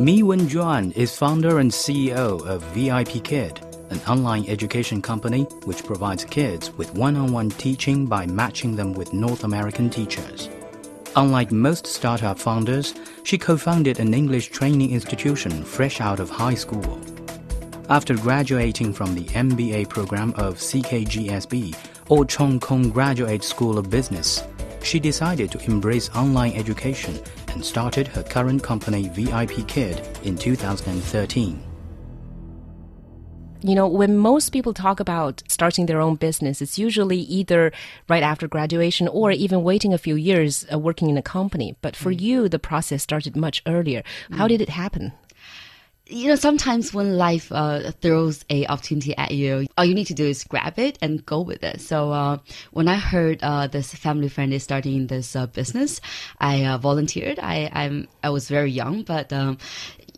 Mi Wen Juan is founder and CEO of VIP Kid, an online education company which provides kids with one on one teaching by matching them with North American teachers. Unlike most startup founders, she co founded an English training institution fresh out of high school. After graduating from the MBA program of CKGSB, or Cheung Kong Graduate School of Business, she decided to embrace online education and started her current company VIP Kid in 2013. You know, when most people talk about starting their own business, it's usually either right after graduation or even waiting a few years uh, working in a company. But for mm. you, the process started much earlier. How mm. did it happen? You know, sometimes when life uh, throws a opportunity at you, all you need to do is grab it and go with it. So uh, when I heard uh, this family friend is starting this uh, business, I uh, volunteered. I I'm I was very young, but um,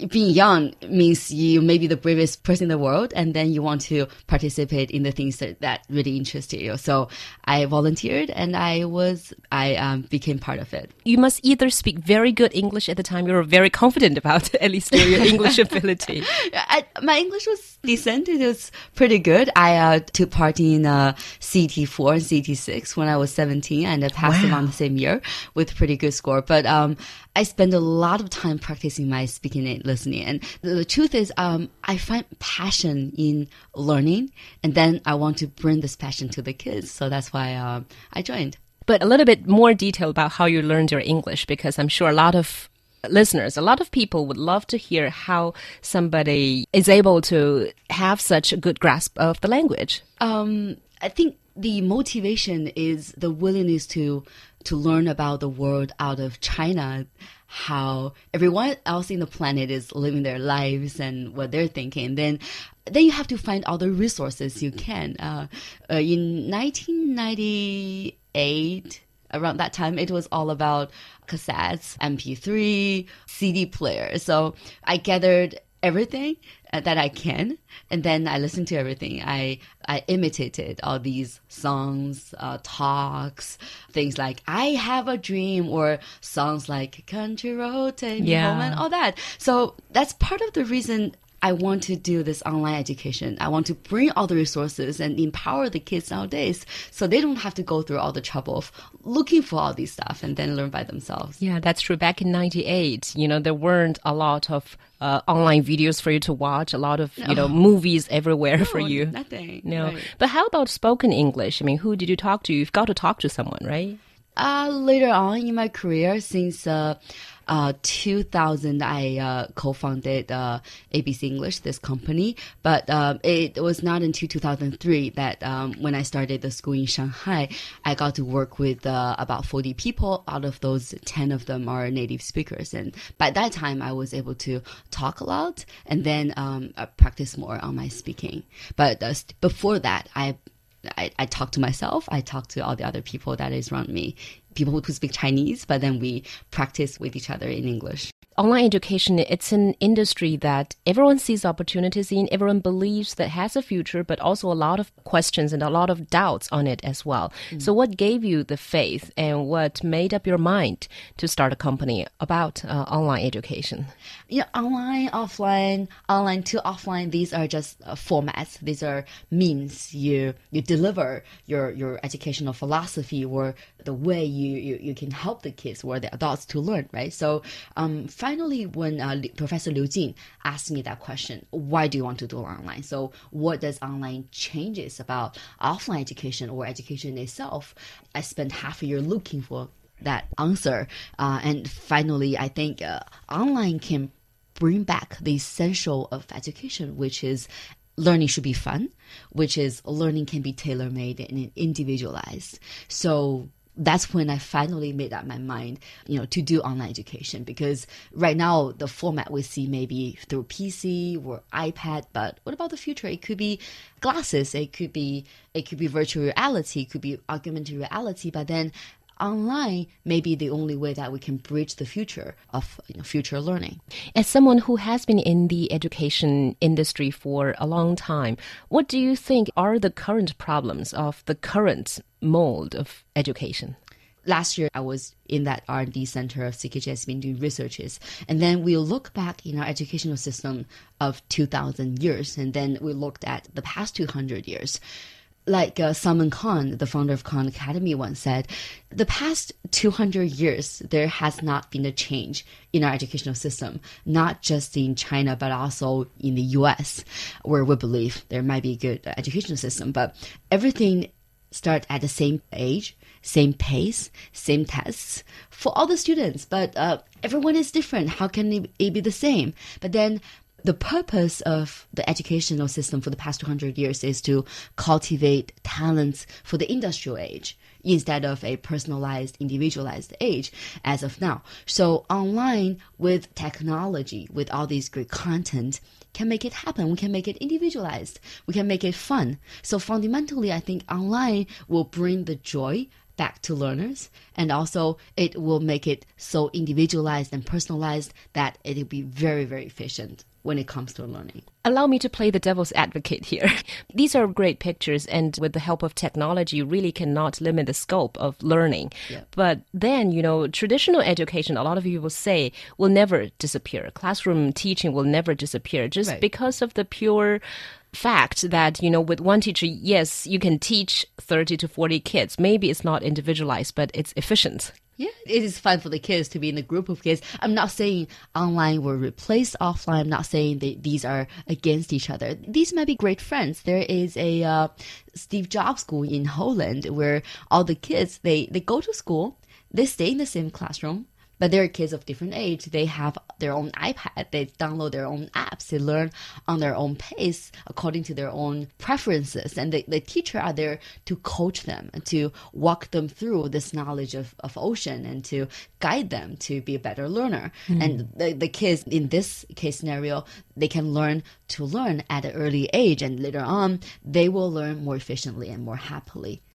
being young means you may be the bravest person in the world and then you want to participate in the things that, that really interest you. So i volunteered and i was i um, became part of it. You must either speak very good english at the time you were very confident about at least your english ability. I, my english was decent it was pretty good i uh, took part in uh, CET4 and CET6 when i was 17 and i passed wow. them on the same year with pretty good score but um, I spend a lot of time practicing my speaking and listening. And the truth is, um, I find passion in learning, and then I want to bring this passion to the kids. So that's why uh, I joined. But a little bit more detail about how you learned your English, because I'm sure a lot of listeners, a lot of people would love to hear how somebody is able to have such a good grasp of the language. Um, I think the motivation is the willingness to to learn about the world out of China, how everyone else in the planet is living their lives and what they're thinking. Then, then you have to find all the resources you can. Uh, uh, in 1998, around that time, it was all about cassettes, MP3, CD players. So I gathered everything uh, that I can, and then I listened to everything. I I imitated all these songs, uh, talks, things like "I Have a Dream" or songs like "Country Road" Take Me Home" and all that. So that's part of the reason I want to do this online education. I want to bring all the resources and empower the kids nowadays so they don't have to go through all the trouble of looking for all these stuff and then learn by themselves. Yeah, that's true. Back in 98, you know, there weren't a lot of uh, online videos for you to watch, a lot of, no. you know, movies everywhere no, for you. Nothing. No. Right. But how about spoken English? I mean, who did you talk to? You've got to talk to someone, right? Uh, later on in my career, since uh, uh, 2000, I uh, co-founded uh, ABC English, this company. But um, it was not until 2003 that um, when I started the school in Shanghai, I got to work with uh, about 40 people. Out of those, 10 of them are native speakers. And by that time, I was able to talk a lot and then um, practice more on my speaking. But uh, before that, I I, I talk to myself. I talk to all the other people that is around me people who speak Chinese, but then we practice with each other in English online education it's an industry that everyone sees opportunities in everyone believes that has a future but also a lot of questions and a lot of doubts on it as well. Mm. so what gave you the faith and what made up your mind to start a company about uh, online education? Yeah online offline online to offline these are just uh, formats. These are means you you deliver your your educational philosophy or the way you, you, you can help the kids or the adults to learn right? So um finally, when uh, Professor Liu Jing asked me that question, why do you want to do online? So, what does online changes about offline education or education itself? I spent half a year looking for that answer, uh, and finally, I think uh, online can bring back the essential of education, which is learning should be fun, which is learning can be tailor made and individualized. So that's when I finally made up my mind, you know, to do online education because right now the format we see maybe through PC or iPad, but what about the future? It could be glasses, it could be it could be virtual reality, it could be augmented reality, but then online may be the only way that we can bridge the future of you know, future learning. As someone who has been in the education industry for a long time, what do you think are the current problems of the current mold of education? last year I was in that R&D center of CKGSB doing researches. And then we look back in our educational system of 2000 years, and then we looked at the past 200 years. Like uh, Salman Khan, the founder of Khan Academy, once said, the past 200 years, there has not been a change in our educational system, not just in China, but also in the US, where we believe there might be a good educational system. But everything start at the same age, same pace, same tests for all the students, but uh, everyone is different. How can it, it be the same? But then the purpose of the educational system for the past 200 years is to cultivate talents for the industrial age instead of a personalized, individualized age as of now. So online with technology, with all these great content, can make it happen. We can make it individualized. We can make it fun. So fundamentally, I think online will bring the joy back to learners and also it will make it so individualized and personalized that it will be very very efficient when it comes to learning. Allow me to play the devil's advocate here. These are great pictures, and with the help of technology, you really cannot limit the scope of learning. But then, you know, traditional education, a lot of people say, will never disappear. Classroom teaching will never disappear just Right. because of the pure fact that, you know, with one teacher, yes, you can teach 30 to 40 kids. Maybe it's not individualized, but it's efficient. Yeah, it is fun for the kids to be in a group of kids. I'm not saying online will replace offline. I'm not saying that these are against each other. These might be great friends. There is a uh, Steve Jobs school in Holland where all the kids they they go to school, they stay in the same classroom. But they're kids of different age. They have their own iPad. They download their own apps. They learn on their own pace according to their own preferences. And the, the teacher are there to coach them and to walk them through this knowledge of, of ocean and to guide them to be a better learner. Hmm. And the, the kids in this case scenario, they can learn to learn at an early age. And later on, they will learn more efficiently and more happily